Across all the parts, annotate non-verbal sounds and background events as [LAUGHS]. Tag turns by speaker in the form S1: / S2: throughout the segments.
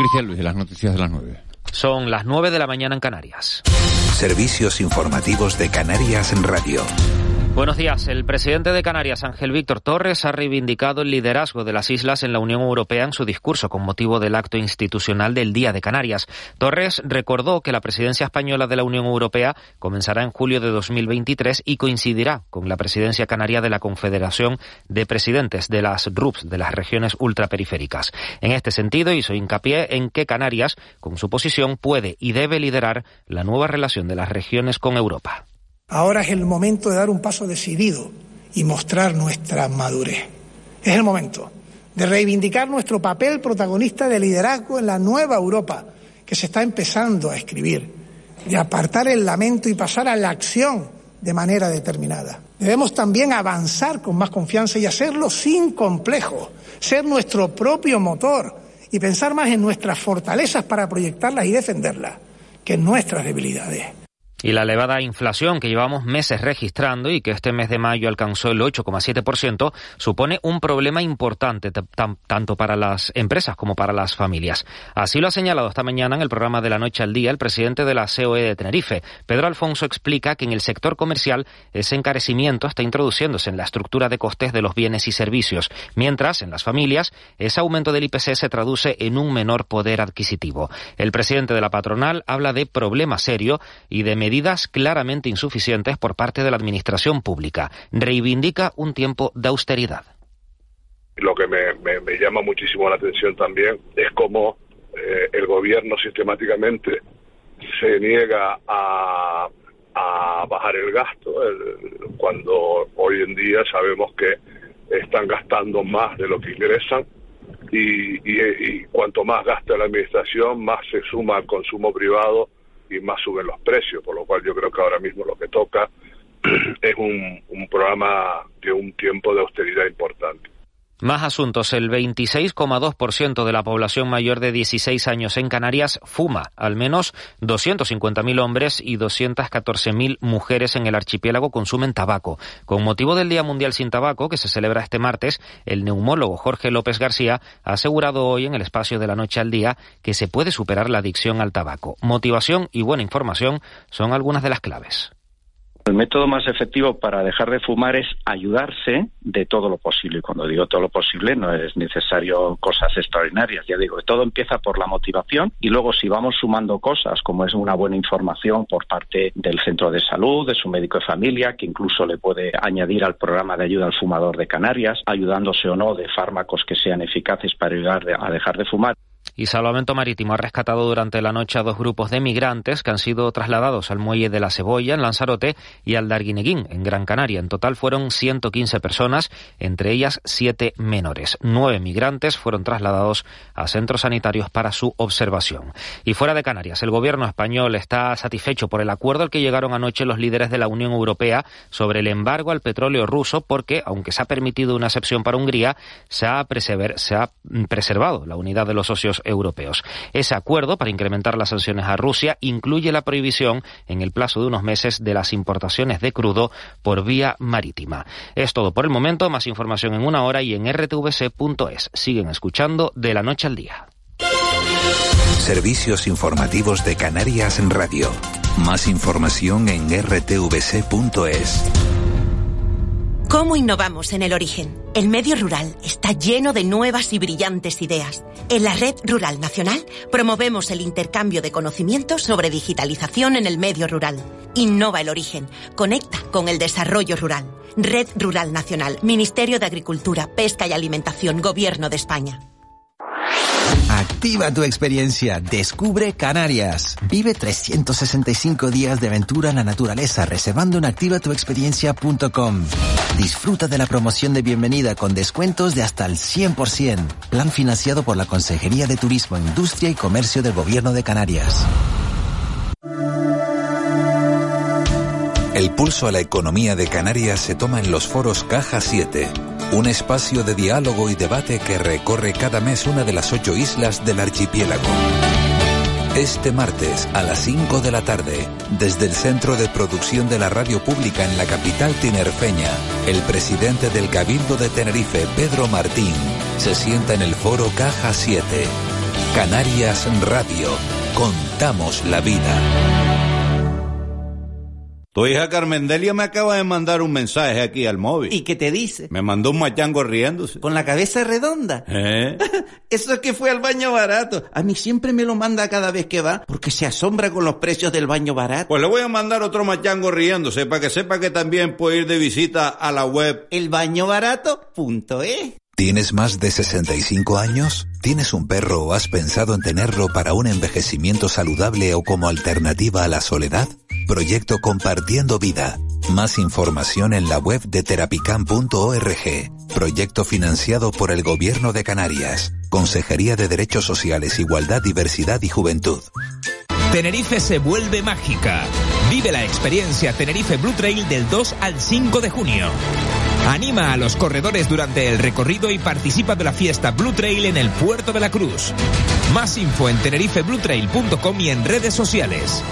S1: Cristian Luis, las noticias de las nueve.
S2: Son las nueve de la mañana en Canarias.
S3: Servicios informativos de Canarias en Radio.
S2: Buenos días. El presidente de Canarias, Ángel Víctor Torres, ha reivindicado el liderazgo de las islas en la Unión Europea en su discurso con motivo del acto institucional del Día de Canarias. Torres recordó que la presidencia española de la Unión Europea comenzará en julio de 2023 y coincidirá con la presidencia canaria de la Confederación de Presidentes de las RUPS, de las regiones ultraperiféricas. En este sentido, hizo hincapié en que Canarias, con su posición, puede y debe liderar la nueva relación de las regiones con Europa.
S4: Ahora es el momento de dar un paso decidido y mostrar nuestra madurez. Es el momento de reivindicar nuestro papel protagonista de liderazgo en la nueva Europa que se está empezando a escribir, de apartar el lamento y pasar a la acción de manera determinada. Debemos también avanzar con más confianza y hacerlo sin complejo, ser nuestro propio motor y pensar más en nuestras fortalezas para proyectarlas y defenderlas que en nuestras debilidades.
S2: Y la elevada inflación que llevamos meses registrando y que este mes de mayo alcanzó el 8,7% supone un problema importante tanto para las empresas como para las familias. Así lo ha señalado esta mañana en el programa de la noche al día el presidente de la COE de Tenerife. Pedro Alfonso explica que en el sector comercial ese encarecimiento está introduciéndose en la estructura de costes de los bienes y servicios, mientras en las familias ese aumento del IPC se traduce en un menor poder adquisitivo. El presidente de la patronal habla de problema serio y de medidas claramente insuficientes por parte de la Administración pública. Reivindica un tiempo de austeridad.
S5: Lo que me, llama muchísimo la atención también es cómo eh, el gobierno sistemáticamente se niega a, bajar el gasto, cuando hoy en día sabemos que están gastando más de lo que ingresan y cuanto más gasta la administración, más se suma al consumo privado y más suben los precios, por lo cual yo creo que ahora mismo lo que toca [CLEARS THROAT] es un, un programa de un tiempo de austeridad importante.
S2: Más asuntos. El 26,2% de la población mayor de 16 años en Canarias fuma. Al menos 250.000 hombres y 214.000 mujeres en el archipiélago consumen tabaco. Con motivo del Día Mundial sin Tabaco, que se celebra este martes, el neumólogo Jorge López García ha asegurado hoy en el espacio de la noche al día que se puede superar la adicción al tabaco. Motivación y buena información son algunas de las claves.
S6: El método más efectivo para dejar de fumar es ayudarse de todo lo posible. Y cuando digo todo lo posible, no es necesario cosas extraordinarias. Ya digo, todo empieza por la motivación y luego si vamos sumando cosas, como es una buena información por parte del centro de salud, de su médico de familia, que incluso le puede añadir al programa de ayuda al fumador de Canarias, ayudándose o no de fármacos que sean eficaces para ayudar a dejar de fumar.
S2: Y Salvamento Marítimo ha rescatado durante la noche a dos grupos de migrantes que han sido trasladados al muelle de la Cebolla, en Lanzarote, y al Darguineguín, en Gran Canaria. En total fueron 115 personas, entre ellas siete menores. Nueve migrantes fueron trasladados a centros sanitarios para su observación. Y fuera de Canarias, el gobierno español está satisfecho por el acuerdo al que llegaron anoche los líderes de la Unión Europea sobre el embargo al petróleo ruso, porque, aunque se ha permitido una excepción para Hungría, se ha preservado la unidad de los socios europeos. Ese acuerdo para incrementar las sanciones a Rusia incluye la prohibición en el plazo de unos meses de las importaciones de crudo por vía marítima. Es todo por el momento, más información en una hora y en rtvc.es. Siguen escuchando de la noche al día.
S3: Servicios informativos de Canarias en Radio. Más información en rtvc.es.
S7: ¿Cómo innovamos en el origen? El medio rural está lleno de nuevas y brillantes ideas. En la Red Rural Nacional promovemos el intercambio de conocimientos sobre digitalización en el medio rural. Innova el origen, conecta con el desarrollo rural. Red Rural Nacional, Ministerio de Agricultura, Pesca y Alimentación, Gobierno de España.
S8: Activa tu experiencia, descubre Canarias. Vive 365 días de aventura en la naturaleza reservando en activatuexperiencia.com. Disfruta de la promoción de bienvenida con descuentos de hasta el 100%. Plan financiado por la Consejería de Turismo, Industria y Comercio del Gobierno de Canarias.
S3: El pulso a la economía de Canarias se toma en los foros Caja 7 un espacio de diálogo y debate que recorre cada mes una de las ocho islas del archipiélago. Este martes a las 5 de la tarde, desde el Centro de Producción de la Radio Pública en la capital tinerfeña, el presidente del Cabildo de Tenerife, Pedro Martín, se sienta en el foro Caja 7 Canarias Radio. Contamos la vida.
S9: Tu hija Carmendelia me acaba de mandar un mensaje aquí al móvil.
S10: ¿Y qué te dice?
S9: Me mandó un machango riéndose.
S10: ¿Con la cabeza redonda?
S9: ¿Eh? [LAUGHS]
S10: Eso es que fue al baño barato. A mí siempre me lo manda cada vez que va, porque se asombra con los precios del baño barato.
S9: Pues le voy a mandar otro machango riéndose, para que sepa que también puede ir de visita a la web
S10: elbañobarato.es.
S3: ¿Tienes más de 65 años? ¿Tienes un perro o has pensado en tenerlo para un envejecimiento saludable o como alternativa a la soledad? Proyecto Compartiendo Vida. Más información en la web de terapicam.org. Proyecto financiado por el Gobierno de Canarias. Consejería de Derechos Sociales, Igualdad, Diversidad y Juventud.
S11: Tenerife se vuelve mágica. Vive la experiencia Tenerife Blue Trail del 2 al 5 de junio. Anima a los corredores durante el recorrido y participa de la fiesta Blue Trail en el Puerto de la Cruz. Más info en tenerifebluetrail.com y en redes sociales.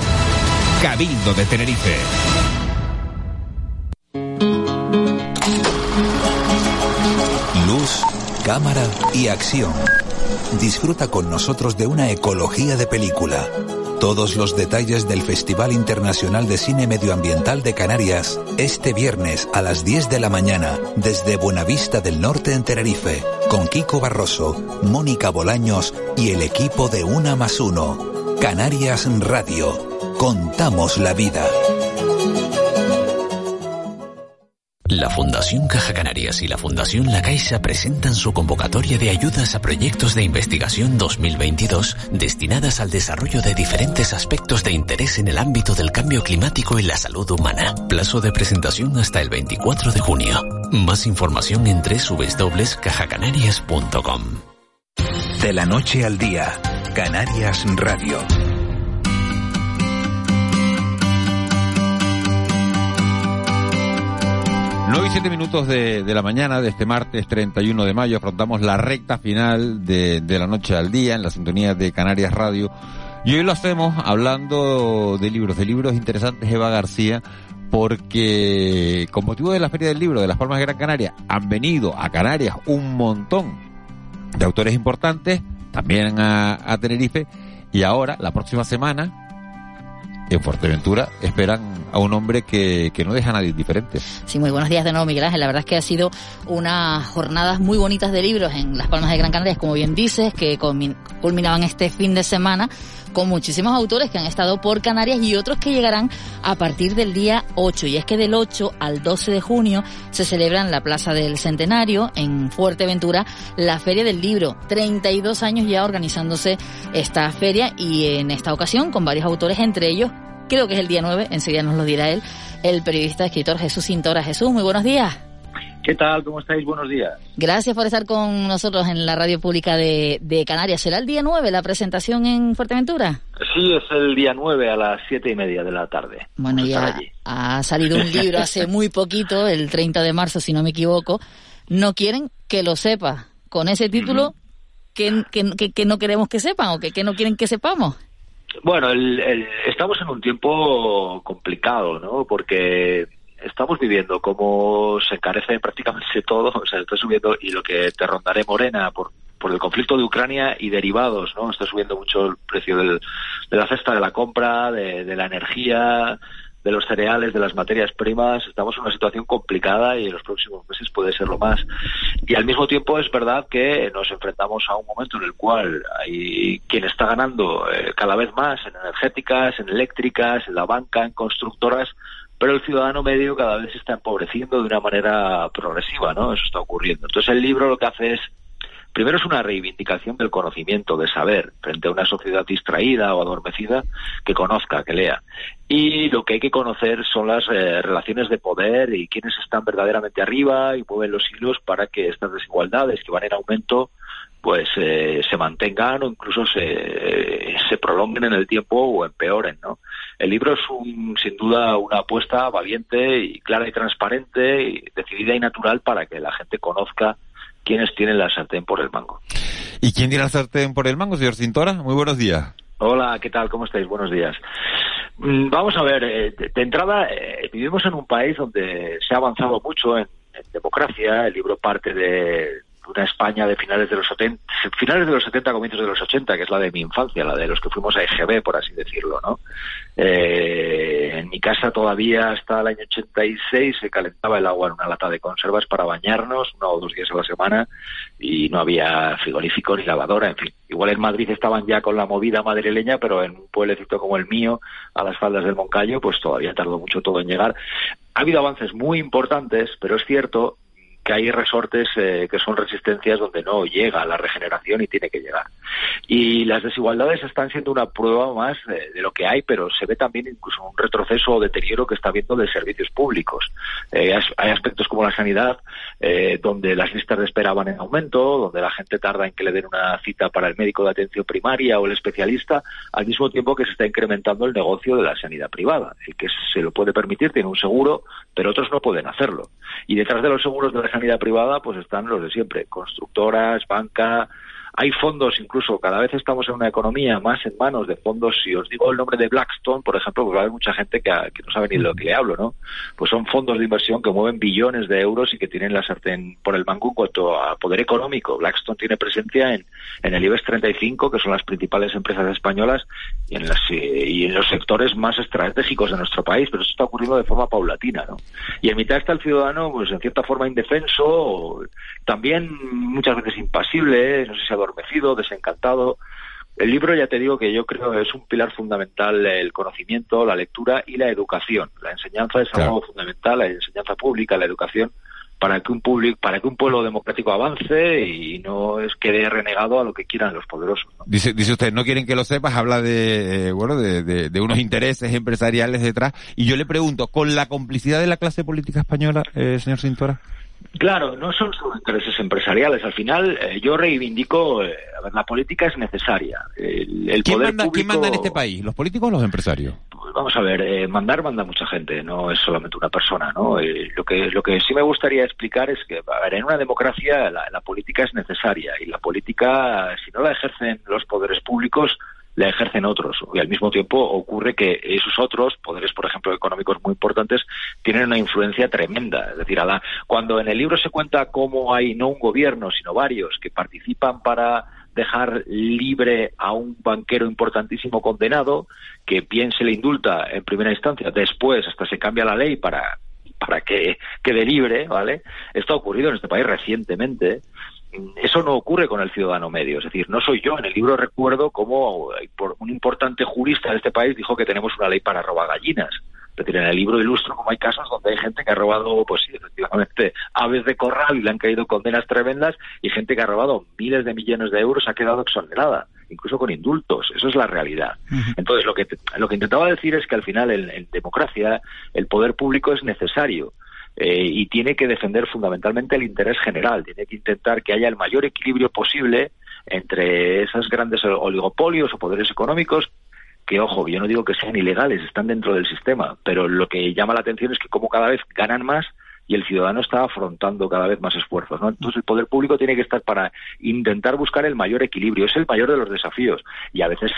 S11: Cabildo de Tenerife.
S3: Luz, cámara y acción. Disfruta con nosotros de una ecología de película. Todos los detalles del Festival Internacional de Cine Medioambiental de Canarias este viernes a las 10 de la mañana desde Buenavista del Norte en Tenerife con Kiko Barroso, Mónica Bolaños y el equipo de Una más Uno. Canarias Radio. Contamos la vida.
S12: La Fundación Caja Canarias y la Fundación La Caixa presentan su convocatoria de ayudas a proyectos de investigación 2022 destinadas al desarrollo de diferentes aspectos de interés en el ámbito del cambio climático y la salud humana. Plazo de presentación hasta el 24 de junio. Más información en www.cajacanarias.com.
S3: De la noche al día, Canarias Radio.
S1: 9 y 7 minutos de, de, la mañana de este martes 31 de mayo afrontamos la recta final de, de, la noche al día en la sintonía de Canarias Radio. Y hoy lo hacemos hablando de libros, de libros interesantes Eva García, porque con motivo de la Feria del Libro de Las Palmas de Gran Canaria han venido a Canarias un montón de autores importantes, también a, a Tenerife, y ahora, la próxima semana, en Fuerteventura esperan a un hombre que, que, no deja a nadie indiferente.
S13: Sí, muy buenos días de nuevo, Miguel Ángel. La verdad es que ha sido unas jornadas muy bonitas de libros en Las Palmas de Gran Canaria, como bien dices, que culminaban este fin de semana con muchísimos autores que han estado por Canarias y otros que llegarán a partir del día 8. Y es que del 8 al 12 de junio se celebra en la Plaza del Centenario, en Fuerteventura, la Feria del Libro. 32 años ya organizándose esta feria y en esta ocasión con varios autores, entre ellos creo que es el día 9, enseguida nos lo dirá él, el periodista escritor Jesús Cintora. Jesús, muy buenos días.
S14: ¿Qué tal? ¿Cómo estáis? Buenos días.
S13: Gracias por estar con nosotros en la radio pública de, de, Canarias. ¿Será el día 9 la presentación en Fuerteventura?
S14: Sí, es el día 9 a las siete y media de la tarde.
S13: Bueno, ya ha salido un libro [LAUGHS] hace muy poquito, el 30 de marzo, si no me equivoco. No quieren que lo sepa. Con ese título, uh -huh. que, que, que, no queremos que sepan o que, que no quieren que sepamos?
S14: Bueno, el, el, estamos en un tiempo complicado, ¿no? Porque estamos viviendo como se encarece prácticamente [LAUGHS] todo, o sea, está subiendo y lo que te rondaré Morena por por el conflicto de Ucrania y derivados, ¿no? Está subiendo mucho el precio de la cesta de la compra, de la energía, de los cereales, de las materias primas, estamos en una situación complicada y en los próximos meses puede serlo más. Y al mismo tiempo es verdad que nos enfrentamos a un momento en el cual hay quien está ganando eh, cada vez más en energéticas, en eléctricas, en la banca, en constructoras, pero el ciudadano medio cada vez se está empobreciendo de una manera progresiva, ¿no? Eso está ocurriendo. Entonces el libro lo que hace es Primero es una reivindicación del conocimiento, de saber, frente a una sociedad distraída o adormecida, que conozca, que lea. Y lo que hay que conocer son las eh, relaciones de poder y quiénes están verdaderamente arriba y mueven los hilos para que estas desigualdades que van en aumento pues eh, se mantengan o incluso se, se prolonguen en el tiempo o empeoren, ¿no? El libro es un, sin duda una apuesta valiente y clara y transparente y decidida y natural para que la gente conozca quiénes tienen la sartén por el mango.
S1: ¿Y quién tiene la sartén por el mango, señor Cintora? Muy buenos días.
S14: Hola, ¿qué tal? ¿Cómo estáis? Buenos días. Vamos a ver, eh, de entrada, eh, vivimos en un país donde se ha avanzado mucho en, en democracia. El libro parte de una España de finales de los 70, finales de los 70, comienzos de los 80, que es la de mi infancia, la de los que fuimos a EGB, por así decirlo, ¿no? Eh, en mi casa todavía hasta el año 86 se calentaba el agua en una lata de conservas para bañarnos uno o dos días a la semana y no había frigorífico ni lavadora, en fin. Igual en Madrid estaban ya con la movida madrileña, pero en un pueblecito como el mío, a las faldas del Moncayo, pues todavía tardó mucho todo en llegar. Ha habido avances muy importantes, pero es cierto que hay resortes eh, que son resistencias donde no llega la regeneración y tiene que llegar. Y las desigualdades están siendo una prueba más de, lo que hay, pero se ve también incluso un retroceso o deterioro que está habiendo de servicios públicos. Eh, hay aspectos como la sanidad, eh, donde las listas de espera van en aumento, donde la gente tarda en que le den una cita para el médico de atención primaria o el especialista, al mismo tiempo que se está incrementando el negocio de la sanidad privada. El que se lo puede permitir tiene un seguro, pero otros no pueden hacerlo. Y detrás de los seguros de la sanidad privada, pues están los de siempre, constructoras, banca, hay fondos, incluso cada vez estamos en una economía más en manos de fondos. Si os digo el nombre de Blackstone, por ejemplo, pues va a haber mucha gente que, no sabe ni de lo que le hablo, ¿no? Pues son fondos de inversión que mueven billones de euros y que tienen la sartén por el mango en cuanto a poder económico. Blackstone tiene presencia en, en el IBEX 35, que son las principales empresas españolas, y en, las, y en los sectores más estratégicos de nuestro país, pero eso está ocurriendo de forma paulatina, ¿no? Y en mitad está el ciudadano, pues en cierta forma indefenso, también muchas veces impasible, no sé si adormecido, desencantado. El libro, ya te digo que yo creo que es un pilar fundamental el conocimiento, la lectura y la educación. La enseñanza es algo fundamental, la enseñanza pública, la educación, para que un público, para que un pueblo democrático avance y no es quede renegado a lo que quieran los poderosos.
S1: Dice, dice usted, no quieren que lo sepas, habla de, eh, bueno, de, de, unos intereses empresariales detrás. Y yo le pregunto, ¿con la complicidad de la clase política española, eh, señor Cintora?
S14: Claro, no son solo intereses empresariales. Al final, eh, yo reivindico, eh, la política es necesaria. El,
S1: ¿Quién, manda, ¿Quién, manda, en este país? ¿Los políticos o los empresarios?
S14: Pues vamos a ver, eh, mandar manda mucha gente, no es solamente una persona, ¿no? lo que lo que sí me gustaría explicar es que, a ver, en una democracia la política es necesaria y la política, si no la ejercen los poderes públicos, la ejercen otros. Y al mismo tiempo ocurre que esos otros, poderes, por ejemplo, económicos muy importantes, tienen una influencia tremenda. Es decir, a cuando en el libro se cuenta cómo hay no un gobierno, sino varios que participan para dejar libre a un banquero importantísimo condenado, que bien se le indulta en primera instancia, después hasta se cambia la ley para para que quede libre, ¿vale? Esto ha ocurrido en este país recientemente eso no ocurre con el ciudadano medio. Es decir, no soy yo. En el libro recuerdo cómo un importante jurista de este país dijo que tenemos una ley para robar gallinas. Es decir, en el libro ilustro cómo hay casos donde hay gente que ha robado, pues sí, efectivamente, aves de corral y le han caído condenas tremendas y gente que ha robado miles de millones de euros ha quedado exonerada, incluso con indultos. Eso es la realidad. Entonces, lo que, lo que intentaba decir es que al final en democracia el poder público es necesario eh, y tiene que defender fundamentalmente el interés general, tiene que intentar que haya el mayor equilibrio posible entre esos grandes oligopolios o poderes económicos que, ojo, yo no digo que sean ilegales, están dentro del sistema, pero lo que llama la atención es que como cada vez ganan más y el ciudadano está afrontando cada vez más esfuerzos. ¿no? Entonces el poder público tiene que estar para intentar buscar el mayor equilibrio, es el mayor de los desafíos y a veces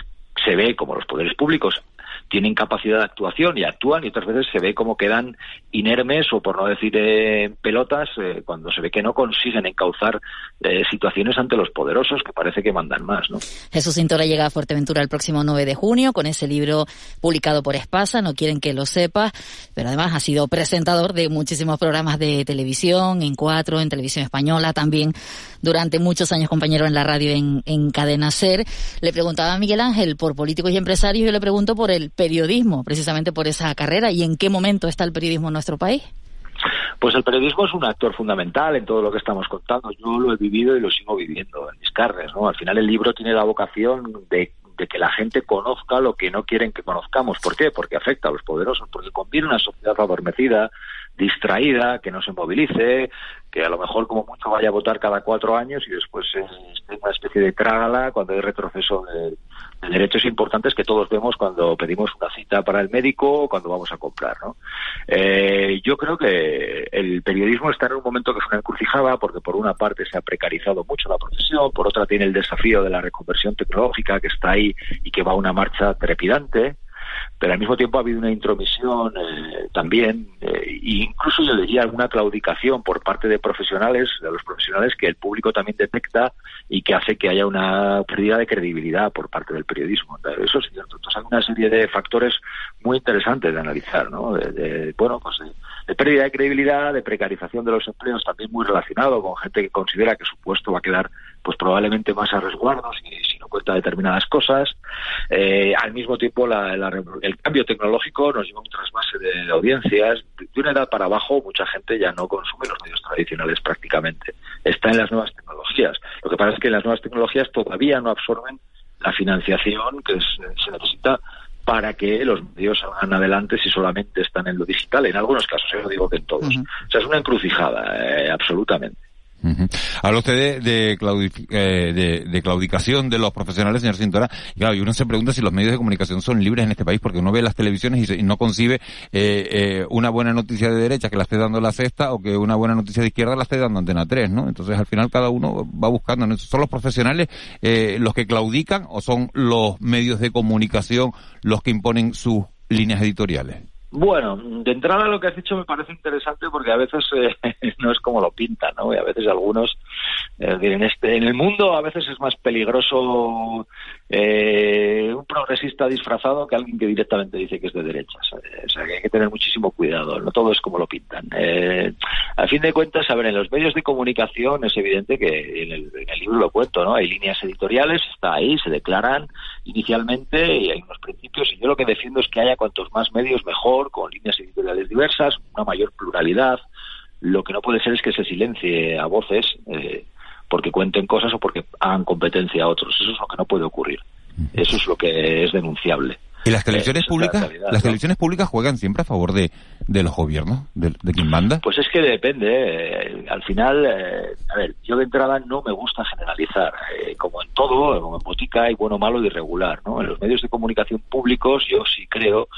S14: se ve como los poderes públicos tienen capacidad de actuación y actúan y otras veces se ve como quedan inermes o por no decir eh, pelotas eh, cuando se ve que no consiguen encauzar eh, situaciones ante los poderosos que parece que mandan más. ¿no?
S13: Jesús Cintora llega a Fuerteventura el próximo 9 de junio con ese libro publicado por Espasa, no quieren que lo sepa, pero además ha sido presentador de muchísimos programas de televisión, en cuatro, en televisión española, también durante muchos años compañero en la radio en, en Cadena Ser. Le preguntaba a Miguel Ángel por políticos y empresarios, yo le pregunto por el periodismo, precisamente por esa carrera, y en qué momento está el periodismo en nuestro país.
S14: Pues el periodismo es un actor fundamental en todo lo que estamos contando. Yo lo he vivido y lo sigo viviendo en mis carnes. ¿no? Al final el libro tiene la vocación de, de, que la gente conozca lo que no quieren que conozcamos. ¿Por qué? Porque afecta a los poderosos, porque conviene una sociedad adormecida, distraída, que no se movilice, que a lo mejor como mucho vaya a votar cada cuatro años y después esté una especie de trágala cuando hay retroceso de, derechos importantes que todos vemos cuando pedimos una cita para el médico o cuando vamos a comprar. ¿no? Eh, yo creo que el periodismo está en un momento que es una encrucijada porque por una parte se ha precarizado mucho la profesión, por otra tiene el desafío de la reconversión tecnológica que está ahí y que va a una marcha trepidante pero al mismo tiempo ha habido una intromisión eh, también, e incluso yo diría alguna claudicación por parte de profesionales, de los profesionales que el público también detecta y que hace que haya una pérdida de credibilidad por parte del periodismo. Eso es cierto. Entonces hay una serie de factores muy interesantes de analizar, ¿no? De, bueno, pues de, pérdida de credibilidad, de precarización de los empleos, también muy relacionado con gente que considera que su puesto va a quedar pues probablemente más a resguardo si, si cuenta determinadas cosas. Eh, al mismo tiempo, el cambio tecnológico nos lleva a un trasvase de, audiencias. De una edad para abajo, mucha gente ya no consume los medios tradicionales prácticamente. Está en las nuevas tecnologías. Lo que pasa es que las nuevas tecnologías todavía no absorben la financiación que se necesita para que los medios salgan adelante si solamente están en lo digital. En algunos casos, yo digo que en todos. O sea, es una encrucijada, eh, absolutamente.
S1: Habla usted de, eh, de, claudicación de los profesionales, señor Cintora. Y claro, y uno se pregunta si los medios de comunicación son libres en este país, porque uno ve las televisiones y, no concibe eh, eh, una buena noticia de derecha que la esté dando la sexta o que una buena noticia de izquierda la esté dando Antena 3, ¿no? Entonces, al final, cada uno va buscando. ¿Son los profesionales los que claudican o son los medios de comunicación los que imponen sus líneas editoriales?
S14: Bueno, de entrada lo que has dicho me parece interesante porque a veces eh, [LAUGHS] no es como lo pintan, ¿no? Y a veces algunos, en, este, en el mundo a veces es más peligroso eh, un progresista disfrazado que alguien que directamente dice que es de derechas. O sea, que hay que tener muchísimo cuidado, no todo es como lo pintan. Eh, a fin de cuentas, a ver, en los medios de comunicación es evidente que en el, en el libro lo cuento, ¿no? Hay líneas editoriales, está ahí, se declaran inicialmente y hay unos principios y yo lo que defiendo es que haya cuantos más medios mejor con líneas editoriales diversas, una mayor pluralidad. Lo que no puede ser es que se silencie a voces eh, porque cuenten cosas o porque hagan competencia a otros. Eso es lo que no puede ocurrir. Eso es lo que es denunciable.
S1: ¿Y las televisiones públicas? ¿Las televisiones públicas juegan siempre a favor de, de los gobiernos, de, de quien manda?
S14: Pues es que depende. Eh, al final, eh, a ver, yo de entrada no me gusta generalizar. como en todo, como en botica, hay bueno, malo y irregular. ¿no? En los medios de comunicación públicos yo sí creo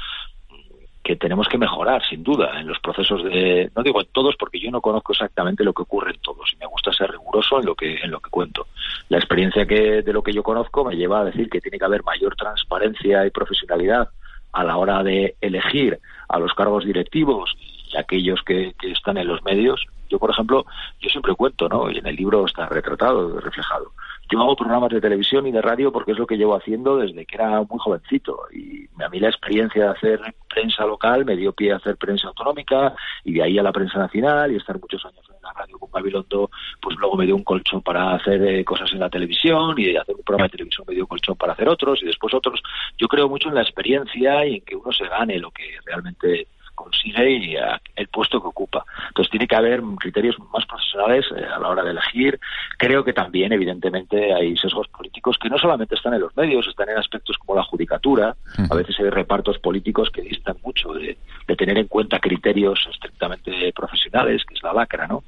S14: que tenemos que mejorar, sin duda, en los procesos de, no digo en todos, porque yo no conozco exactamente lo que ocurre en todos y me gusta ser riguroso en lo que en lo que cuento. La experiencia que de lo que yo conozco me lleva a decir que tiene que haber mayor transparencia y profesionalidad a la hora de elegir a los cargos directivos y aquellos que, que están en los medios. Yo, por ejemplo, yo siempre cuento, ¿no? Y en el libro está retratado, reflejado yo hago programas de televisión y de radio porque es lo que llevo haciendo desde que era muy jovencito. Y a mí la experiencia de hacer prensa local me dio pie a hacer prensa autonómica y de ahí a la prensa nacional y estar muchos años en la radio con Babilondo, pues luego me dio un colchón para hacer eh, cosas en la televisión y de hacer un programa de televisión me dio un colchón para hacer otros y después otros. Yo creo mucho en la experiencia y en que uno se gane lo que realmente consigue y el puesto que ocupa. Entonces tiene que haber criterios más profesionales eh, a la hora de elegir. Creo que también, evidentemente, hay sesgos políticos que no solamente están en los medios, están en aspectos como la judicatura. A veces hay repartos políticos que distan mucho de, de tener en cuenta criterios estrictamente profesionales, que es la lacra, ¿no?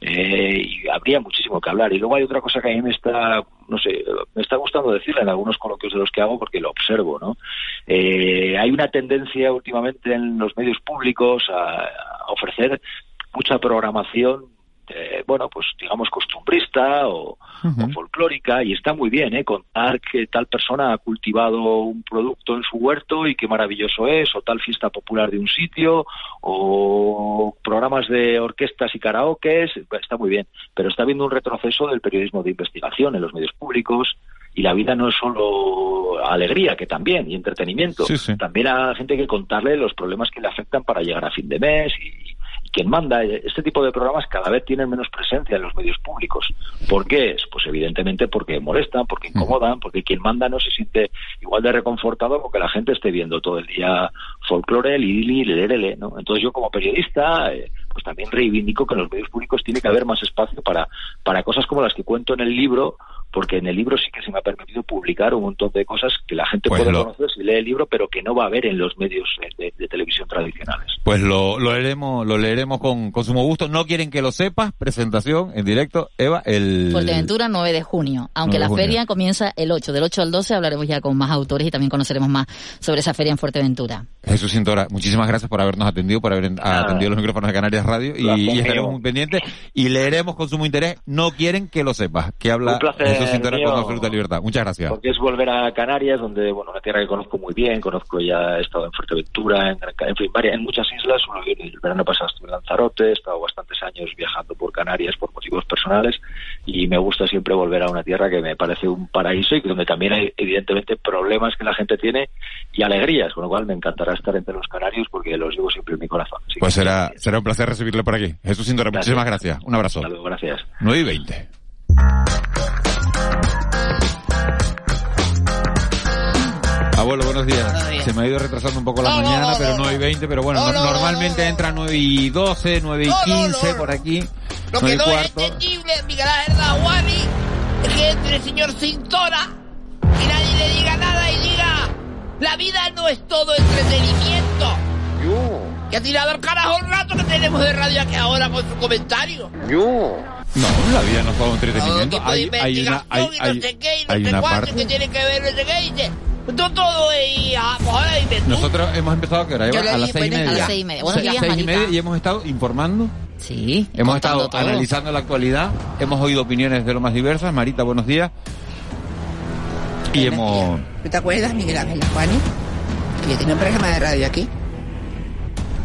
S14: Eh, y habría muchísimo que hablar. Y luego hay otra cosa que a mí me está, no sé, me está gustando decirle en algunos coloquios de los que hago porque lo observo, ¿no? Eh, hay una tendencia últimamente en los medios públicos a ofrecer mucha programación eh, bueno, pues digamos costumbrista o, folclórica y está muy bien, ¿eh? Contar que tal persona ha cultivado un producto en su huerto y qué maravilloso es, o tal fiesta popular de un sitio, o programas de orquestas y karaokes, está muy bien, pero está habiendo un retroceso del periodismo de investigación en los medios públicos, y la vida no es solo alegría, que también, y entretenimiento. También a gente que contarle los problemas que le afectan para llegar a fin de mes y, quien manda. Este tipo de programas cada vez tienen menos presencia en los medios públicos. ¿Por qué? Pues evidentemente porque molestan, porque incomodan, porque quien manda no se siente igual de reconfortado porque la gente esté viendo todo el día folclore, lili, lerele, ¿no? Entonces yo como periodista, eh, pues también reivindico que en los medios públicos tiene que haber más espacio para, para cosas como las que cuento en el libro, porque en el libro sí que se me ha permitido publicar un montón de cosas que la gente pues puede conocer si lee el libro, pero que no va a ver en los medios de, televisión tradicionales.
S1: Pues lo, lo leeremos, lo leeremos con, con sumo gusto. No quieren que lo sepas, presentación en directo, Eva, el...
S13: Fuerteventura 9 de junio, aunque la feria comienza el 8, del 8 al 12 hablaremos ya con más autores y también conoceremos más sobre esa feria en Fuerteventura.
S1: Jesús Cintora, muchísimas gracias por habernos atendido, por haber atendido los micrófonos de Canarias Radio y, estaremos muy pendientes y leeremos con sumo interés. No quieren que lo sepas, que habla...
S14: Un placer
S1: Jesús Cintora
S14: mío,
S1: con absoluta libertad. Muchas gracias.
S14: Porque es volver a Canarias, donde, bueno, una tierra que conozco muy bien, conozco ya, he estado en Fuerteventura, en, en fin, varias- en muchas islas, el verano pasado estuve en Lanzarote, he estado bastantes años viajando por Canarias por motivos personales y me gusta siempre volver a una tierra que me parece un paraíso y donde también hay, evidentemente, problemas que la gente tiene y alegrías, con lo cual me encantará estar entre los canarios porque los llevo siempre en mi corazón. Así
S1: Pues será, será un placer recibirle por aquí. Jesús
S14: Gracias.
S1: muchísimas gracias. Un abrazo.
S14: Luego, gracias.
S1: 9 y 20. Abuelo, buenos días. Se me ha ido retrasando un poco la mañana, pero 9 y 20, pero bueno, no- normalmente entra 9 y 12, 9 y 15 por aquí.
S15: Lo
S1: 9
S15: que no es
S1: cuarto.
S15: entendible, Miguel Ángel Nahuani, es que entre el señor Cintora y nadie le diga nada y diga, la vida no es todo entretenimiento. Y ha tirado al carajo el rato que tenemos de radio aquí ahora con su comentario.
S1: No, la vida no es todo entretenimiento. Hay, hay una, hay,
S15: no sé qué, y no sé cuánto, que tiene que ver, no sé qué, y dice, todo, todo, y ah, pues.
S1: Nosotros hemos empezado,
S15: le
S1: A las
S15: di,
S1: seis y
S15: buenas
S1: media.
S15: tardes. A las seis y media. Buenos
S1: Se-
S15: días,
S1: seis y
S15: Marita.
S1: media y hemos estado informando.
S13: Sí.
S1: Hemos estado
S13: todo.
S1: analizando la actualidad, hemos oído opiniones de lo más diversas. Marita, buenos días. Y hemos...
S16: ¿Tú te acuerdas, Miguel Ángel Juani? Que yo tenía un programa de radio aquí.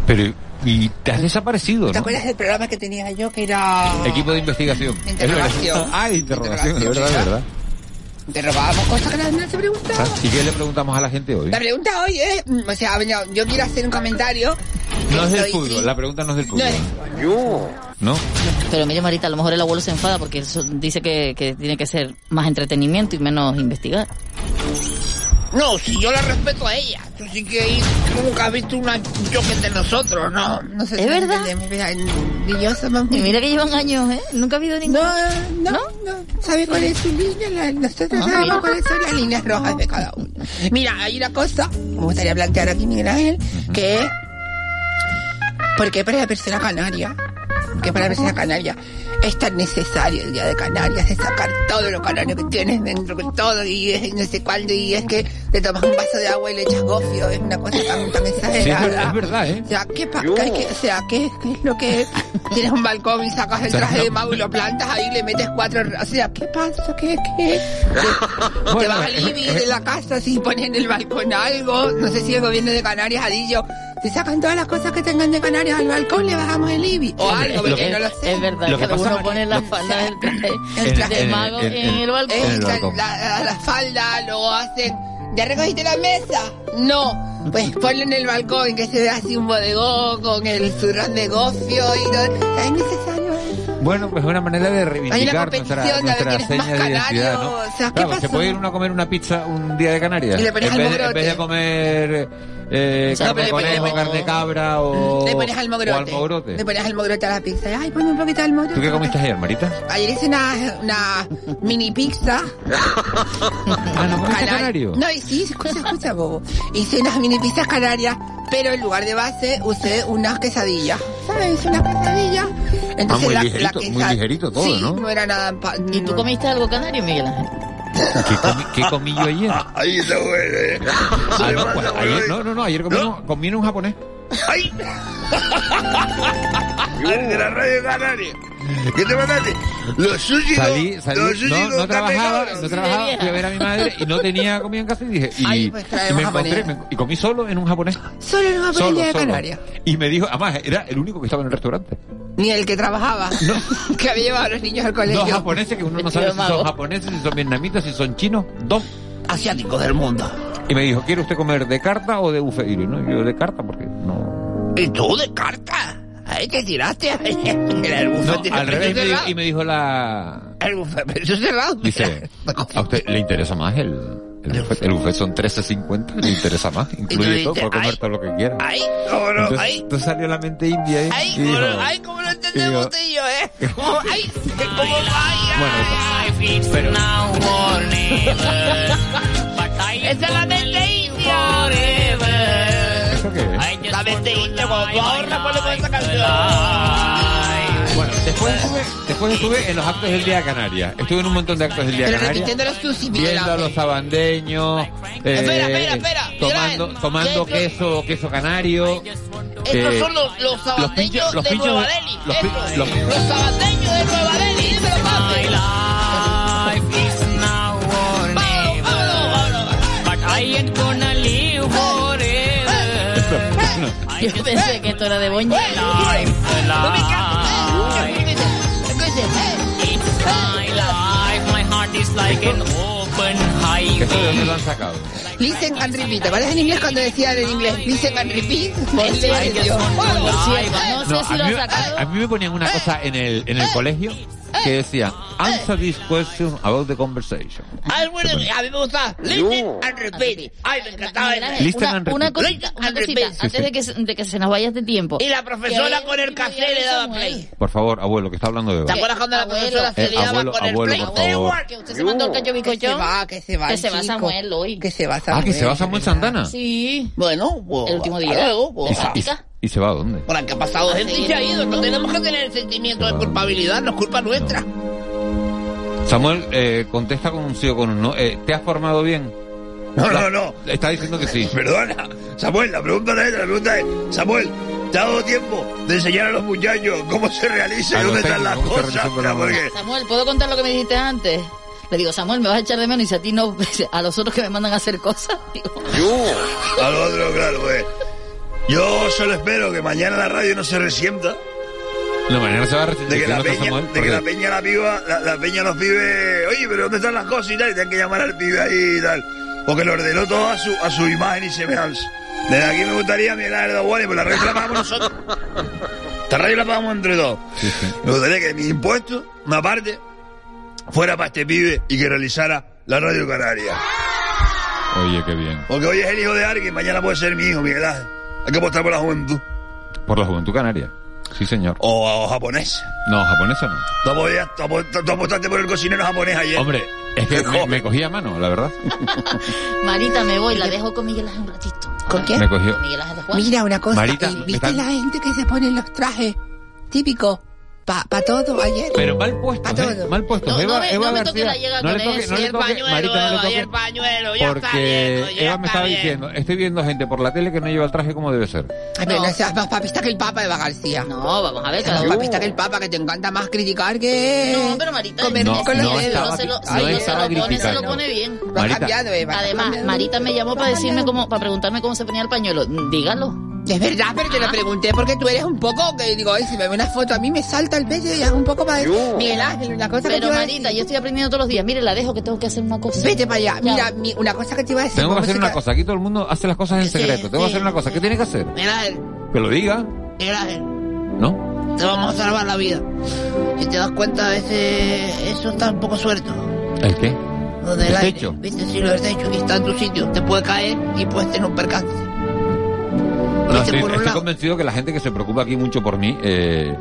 S1: Pero, y te has desaparecido,
S16: ¿Te
S1: ¿no?
S16: acuerdas del programa que tenía yo que era...
S1: Equipo de investigación.
S16: De interrogación.
S1: Verdad. Ah, de interrogación, es verdad,
S16: Interrogación,
S1: es verdad.
S16: Interrogábamos cosas que nadie se preguntaba.
S1: ¿Y qué le preguntamos a la gente hoy?
S16: La pregunta hoy es, mm, o sea, yo, yo quiero hacer un comentario.
S1: No es del fútbol, la pregunta no es del
S16: No
S1: fútbol.
S16: es
S1: ¿No?
S13: Pero mire, Marita, a lo mejor el abuelo se enfada porque eso dice que, que tiene que ser más entretenimiento y menos investigar.
S15: No, si yo la respeto a ella. Tú sí que nunca has visto una, un choque entre nosotros, ¿no?
S16: No sé
S13: ¿Es
S16: si
S13: verdad?
S16: mira,
S13: Y mira que llevan años, ¿eh? Nunca ha habido ningún...
S16: No, no, no. ¿Sabe cuál es su línea? La- nosotros
S13: Ah,
S16: sabemos cuáles son las líneas rojas de cada uno. Mira, hay una cosa me gustaría plantear aquí, Miguel Ángel, que es ¿por qué para la persona canaria? Que para la persona canaria es tan necesario el día de Canarias, de sacar todo lo canario que tienes dentro, que todo, y es no sé cuándo, y es que te tomas un vaso de agua y le echas gofio, es una cosa tan, tan
S1: es,
S16: exagerada.
S1: es verdad, ¿eh?
S16: O sea, ¿qué, qué o sea, ¿qué, qué es lo que tienes un balcón y sacas el [LAUGHS] traje de mago y lo plantas ahí y le metes cuatro, o sea, ¿qué pasa? ¿Qué, qué? Te, [LAUGHS] te vas al IBI de la casa si pones en el balcón algo, no sé si el gobierno de Canarias ha dicho, si sacan todas las cosas que tengan de Canarias al balcón le bajamos el IBI o algo, porque no lo sé.
S13: Es verdad,
S1: Lo que pasa-
S13: uno pone la falda del traje
S16: El traje
S13: de mago
S1: en-
S13: en,
S1: en-
S13: el balcón.
S1: en el
S16: la,
S1: balcón.
S16: la- la falda, luego hacen, ¿ya recogiste la mesa? No, pues ponle en el balcón que se vea así un bodegón con el zurrón de gofio y todo. ¿Es necesario eso?
S1: Bueno, pues es una manera de reivindicar nuestra,
S16: de
S1: nuestra
S16: ver quién es
S1: seña
S16: más
S1: de identidad,
S16: canario,
S1: ¿no?
S16: o sea, ¿qué
S1: Claro, se
S16: pasó?
S1: puede ir uno a comer una pizza un día de Canarias.
S16: Y le pones
S1: en, vez de, en vez de comer eh,
S16: Sí,
S1: carne de
S16: pero le
S1: conejo,
S16: pones-
S1: carne de cabra o,
S16: Le pones almogrote.
S1: o almogrote.
S16: Le pones almogrote a la pizza. Ay, ponme un poquito de almogrote.
S1: ¿Tú qué comiste ayer, Marita?
S16: Ayer hice una, una mini pizza. [LAUGHS]
S1: Ah, ¿no canario?
S16: No, y sí, escucha, escucha, bobo. Hice unas mini pizzas canarias, pero en lugar de base usé unas quesadillas. ¿Sabes? Unas quesadillas.
S1: Ah, muy ligerito, muy
S16: quesa-
S1: ligerito todo,
S16: sí,
S1: ¿no?
S16: no era nada... pa-
S13: ¿Y tú comiste algo canario, Miguel Ángel?
S1: ¿Qué comí, qué comí yo ayer? [LAUGHS]
S5: Ahí está bueno.
S1: Ah, no, pues, ayer, no, no, no, ayer comí, un- comí en un japonés.
S5: ¡Ay! [LAUGHS] De la radio Canaria. ¿Qué te mandaste? Los sushi.
S1: Salí, salí,
S5: los sushi
S1: no, no trabajaba, no trabajaba, fui a ver a mi madre y no tenía comida en casa y dije, y,
S16: Ay, pues
S1: y me encontré,
S16: japonés.
S1: me- y comí solo en un japonés.
S16: Solo en una
S1: Solo,
S16: pelea de
S1: solo.
S16: Canarias.
S1: Y me dijo, además, era el único que estaba en el restaurante.
S16: Ni el que trabajaba. [LAUGHS] que había llevado a los niños al colegio.
S1: Dos japoneses que uno no
S16: Vestido
S1: sabe si son japoneses, si son vietnamitas, si son chinos. Dos.
S15: Asiáticos del mundo.
S1: Y me dijo, ¿quiere usted comer de carta o de buffet? Y yo, no, yo de carta porque no...
S15: ¿Y tú de carta? Ahí te tiraste. [LAUGHS] El
S1: No,
S15: buffet. tiene
S1: al revés, me dijo- y me dijo la...
S15: El buffet, precio cerrado.
S1: Dice, [LAUGHS] ¿a usted le interesa más el, el buffet? El buffet son 13.50, le interesa más, [LAUGHS] incluye
S15: dices,
S1: todo, puede comer
S15: ay,
S1: todo lo que quiera.
S15: Ay, cómo no,
S1: Entonces,
S15: ay.
S1: entonces salió la mente india ahí
S15: Ay, cómo lo, ay, cómo lo entendemos usted y yo, ¿eh? Cómo- Ay, cómo vaya.
S1: bueno, eso. Pero,
S15: Esa es la mente india.
S1: Bueno, después estuve, después estuve en los actos del Día de Canarias. Estuve en un montón de actos del Día de Canarias.
S16: los
S1: Viendo a los sabandeños, eh,
S15: Espera, espera, espera,
S1: tomando, tomando
S15: ¿qué-
S1: queso, queso canario.
S15: Estos
S1: eh,
S15: son los, los sabandeños
S1: pinchos- los
S15: de Nueva
S1: de-
S15: Delhi.
S1: los los-
S15: Los sabandeños de Nueva Delhi. Dímelo, papi.
S13: Yo pensé que esto era de Bonji.
S16: Listen and repeat. ¿Te en inglés cuando decían en inglés listen and repeat? Ay,
S13: sí,
S16: Dios.
S13: No
S1: No,
S13: sé si
S1: a,
S13: lo
S1: mí,
S13: han sacado.
S1: a- a mí me ponían una cosa en el, en el colegio que decía, answer this question about the conversation.
S15: Ay, bueno, a mí me gusta. Listen and repeat. Ay, me encantaba
S1: Listen
S13: una,
S1: and
S13: una
S1: repeat.
S13: cosita, una
S15: and
S13: cosita,
S15: repeat.
S13: antes de que, se- de que se nos vaya este tiempo.
S15: Y la profesora con el cassette le daba play.
S1: Por favor, abuelo, que está hablando de
S15: ¿Te acuerdas cuando la profesora se
S1: Eh,
S15: le daba con el
S1: abuelo,
S15: play?
S1: por favor.
S13: Que usted se mandó el cacho
S16: Que se
S13: bicochón.
S16: va, que se va.
S13: Que se va. Samuel hoy.
S16: Que se va
S1: Ah,
S16: Samuel.
S1: que se va Samuel Santana.
S13: Sí.
S15: Bueno, pues,
S13: El último día.
S15: luego, pues.
S1: ¿Y, se- va a dónde?
S15: Por que ha pasado
S13: Ah,
S15: gente y se ha ido. No tenemos que tener el sentimiento de culpabilidad, no es culpa nuestra.
S1: Samuel, eh, contesta con un sí o con un no. Eh, ¿Te has formado bien?
S17: No,
S1: La-
S17: no, no.
S1: Está diciendo que sí. [LAUGHS]
S17: Perdona. Samuel, la pregunta no es la pregunta es, Samuel, ¿te ha dado tiempo de enseñar a los muchachos cómo se realiza
S1: A
S17: y
S1: los
S17: dónde están las cosas? porque-
S13: Samuel, ¿puedo contar lo que me dijiste antes? Le digo, Samuel, me vas a echar de menos y si a ti no, [LAUGHS] a los otros que me mandan a hacer cosas. [LAUGHS] Digo,
S17: A lo otro, claro, pues. Yo solo espero que mañana la radio no se resienta.
S1: No, mañana se va a recibir.
S17: De que, la
S1: no
S17: peña,
S1: Samuel,
S17: de que
S1: porque-
S17: la peña, la piba, la, la peña, los pibes, oye, pero ¿dónde están las cosas y tal? Y tienen que llamar al pibe ahí y tal. Porque lo ordenó todo a su, a su imagen y semejanza. Desde aquí me gustaría mirar a Wally, pues la radio la pagamos nosotros. Esta radio la pagamos entre todos.
S1: Sí, sí.
S17: Me gustaría que mi impuesto, una parte, fuera para este pibe y que realizara la radio canaria.
S1: Oye, qué bien.
S17: Porque hoy es el hijo de alguien, mañana puede ser mi hijo, Miguel Ángel. Hay que apostar por la juventud.
S1: Por la juventud canaria. Sí, señor.
S17: O, o japonés.
S1: No, japonesa no.
S17: Tú, apoyas- tú apo- tú apostaste por el cocinero japonés ayer.
S1: Hombre, es que me, me cogí a mano, la verdad. [LAUGHS]
S13: Marita, me voy, la dejo con Miguel Ángel un ratito.
S16: ¿Con quién?
S1: Me cogió.
S13: Con Miguel Ángel de Juan.
S16: Mira una cosa,
S1: Marita,
S16: ¿viste
S1: están-
S16: la gente que se pone los trajes típicos pa, pa todo ayer?
S1: Pero mal puestos,
S16: Pa'
S1: ¿eh? Mal puestos.
S13: No, no
S1: Eva,
S13: me-
S1: Eva
S13: no me toque la
S1: no le toque, no le
S15: el
S1: toque,
S15: pañuelo,
S1: Marita, no le toque.
S15: el pañuelo, ya está
S1: Porque
S15: bien, ya
S1: Eva me
S15: está
S1: estaba
S15: bien.
S1: diciendo, estoy viendo gente por la tele que no lleva el traje como debe ser.
S16: Ay, pero
S13: No.
S16: no seas más papista que el Papa, Eva García.
S13: No, vamos a ver,
S16: más papista que el Papa, que te encanta más criticar que...
S13: No, pero Marita,
S16: comer
S1: No,
S16: con los
S1: no
S16: dedos.
S1: estaba-
S13: se lo,
S1: no
S13: si no se lo pone, se lo pone bien.
S16: Lo ha
S1: Marita.
S16: cambiado, Eva. lo ha
S13: Además. Marita me llamó para decirme cómo, para preguntarme cómo se ponía el pañuelo. Dígalo.
S16: Es verdad, pero te lo pregunté porque tú eres un poco que digo, ay, si me ve una foto a mí me salta el pecho y es un poco para Miguel Ángel, una cosa que te
S13: Pero
S16: iba a
S13: Marita,
S16: decir.
S13: yo estoy aprendiendo todos los días. Mire, la dejo que tengo que hacer una cosa.
S16: Vete para allá.
S13: Ya.
S16: Mira, mi- una cosa que te iba a decir.
S1: Tengo que
S16: ¿cómo
S1: hacer una cosa. Aquí todo el mundo hace las cosas en
S15: Sí,
S1: secreto. Tengo que hacer una cosa. ¿Qué tiene que hacer?
S15: Mira, él,
S1: Que lo diga,
S15: mira, él.
S1: ¿no?
S15: Te vamos a salvar la vida. Si te das cuenta, ese, eso está un poco suelto.
S1: ¿El qué?
S15: Lo del
S1: ¿El
S15: aire.
S1: techo?
S15: Viste, sí, lo del techo. Y está en tu sitio. Te puede caer y puedes tener un percance.
S1: No, estoy,
S15: por un
S1: estoy
S15: lado.
S1: convencido que la gente que se preocupa aquí mucho por mí, eh,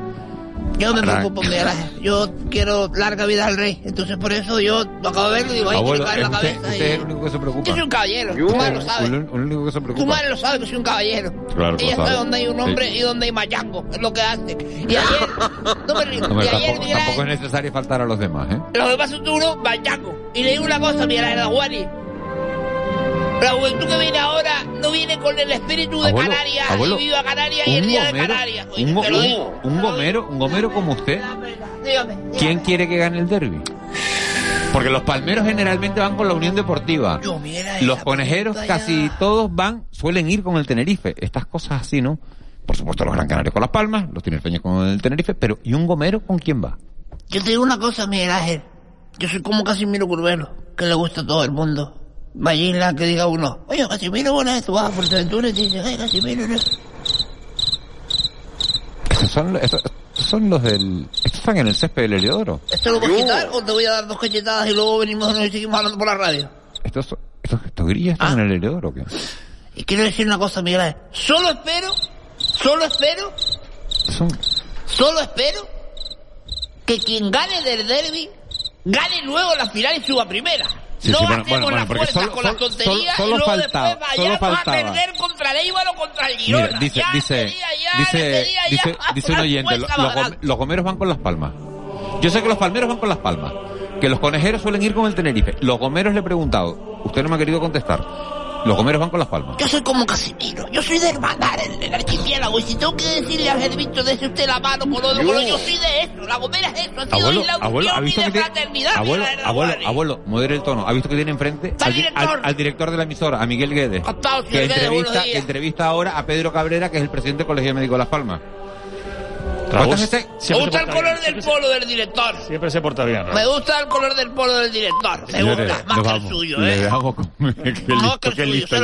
S15: Yo me preocupo, Ángel. Yo quiero larga vida al rey. Entonces, por eso yo lo acabo de ver y digo, ay,
S1: abuelo,
S15: quiero caer
S1: es
S15: en la
S1: usted,
S15: cabeza.
S1: usted
S15: y-
S1: es el único que se preocupa.
S15: Yo soy un caballero. Tu madre lo sabe.
S1: Único que se
S15: Tu madre lo sabe que soy un caballero.
S1: Claro
S15: sabe
S1: sabe.
S15: dónde hay un hombre
S1: Sí.
S15: y dónde hay mayango. Es lo que hace. Y ayer, no me río. Y ayer,
S1: tampoco, tampoco es necesario faltar a los demás, ¿eh?
S15: lo que pasa es que uno, mayango. Y le digo una cosa, Miguel Ángel Aguani. La juventud que viene ahora no viene con el espíritu de
S1: Abuelo,
S15: Canarias
S1: abuelo,
S15: y viva Canarias y el día de Canarias. Oye,
S1: un, go- gomero, un gomero como usted,
S15: Dígame.
S1: ¿quién quiere que gane el derby? Porque los palmeros generalmente van con la Unión Deportiva.
S15: Yo,
S1: Los conejeros casi todos van, suelen ir con el Tenerife. Estas cosas así, ¿no? Por supuesto los Gran Canarios con Las Palmas, los tinerfeños con el Tenerife, pero ¿y un gomero con quién va?
S15: Yo te digo una cosa, Miguel Ángel. Yo soy como Casimiro Curvelo, que le gusta a todo el mundo. Imagina que diga uno, oye, Casimiro, buena vez, tú vas a Fuerteventura y te dicen, ay, Casimiro, no.
S1: Estos son, estos, estos son los del... Estos están en el césped del Heliodoro.
S15: ¿Esto lo vas a quitar o te voy a dar dos cachetadas y luego venimos y seguimos hablando por la radio?
S1: Estos, estos, estos grillos están en el Heliodoro, ¿o ¿qué?
S15: Y quiero decir una cosa, Miguel Ángel. Solo espero, solo espero,
S1: Son...
S15: solo espero que quien gane del derby gane luego la final y suba primera.
S1: Sí,
S15: no
S1: sí, bueno, bueno, porque solo-
S15: con las tonterías
S1: solo
S15: y luego
S1: faltaba,
S15: después
S1: solo faltaba.
S15: a perder contra el Eibar o contra el Girona.
S1: Mira, dice,
S15: Ya
S1: dice,
S15: ya
S1: dice, dice, [LAUGHS] dice un oyente, los gomeros van con las palmas. Yo sé que los palmeros van con las palmas, que los conejeros suelen ir con el Tenerife. Los gomeros le he preguntado, usted no me ha querido contestar. Los gomeros van con las palmas.
S15: Yo soy como Casimiro, yo soy de hermanar el, el archipiélago y si tengo que decirle a Gervito de usted la mano con otro, otro, yo soy de eso, la gomera es eso, ha sido
S1: Abuelo,
S15: isla de
S1: abuelo, ¿ha visto
S15: de
S1: que tiene-
S15: fraternidad.
S1: Abuelo, abuelo, abuelo, modere el tono. ¿Ha visto que tiene enfrente al,
S15: director.
S1: al- al director de la emisora, a Miguel Guedes?
S15: Captado,
S1: Que entrevista, que entrevista ahora a Pedro Cabrera, que es el presidente del Colegio Médico de Las Palmas. ¿Cuántas veces-
S15: Me gusta el color del polo del director.
S18: Siempre se porta bien. Raúl.
S15: Me gusta el color del polo del director. Me
S1: Señores,
S15: gusta, más que el suyo,
S1: Le
S15: ¿eh? No,
S1: listo, [LAUGHS]
S15: que el
S1: qué
S15: suyo,
S1: listo.
S15: se lo
S1: le